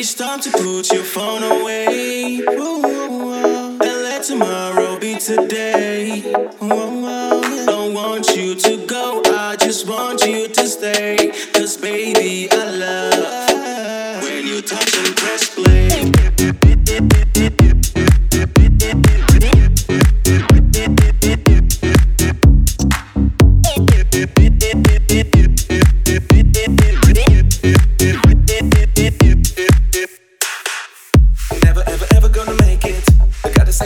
It's time to put your phone away. And let tomorrow be today. Don't want you to go, I just want you to stay. Cause baby, I love when you touch and press play.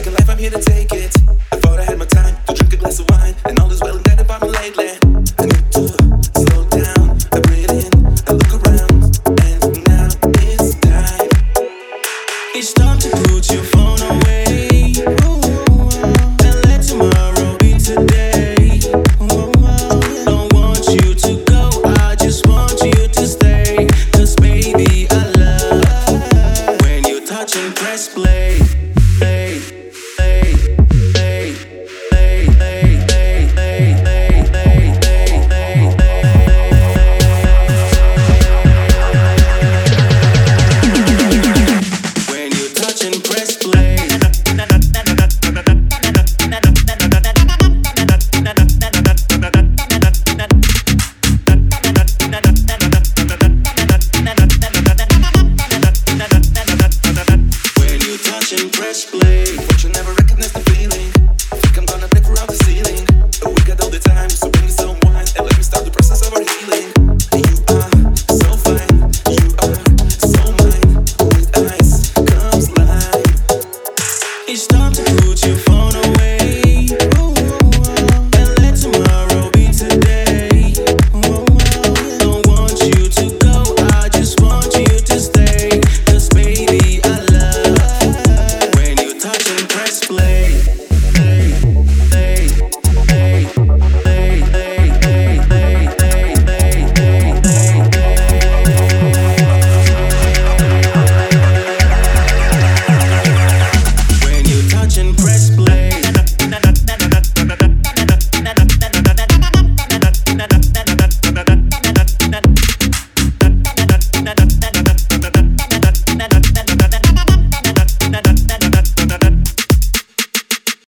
Got a life, I'm here to take it. I thought I had my time to drink a glass of wine, and all is well and good about me lately. I and press play, but you never.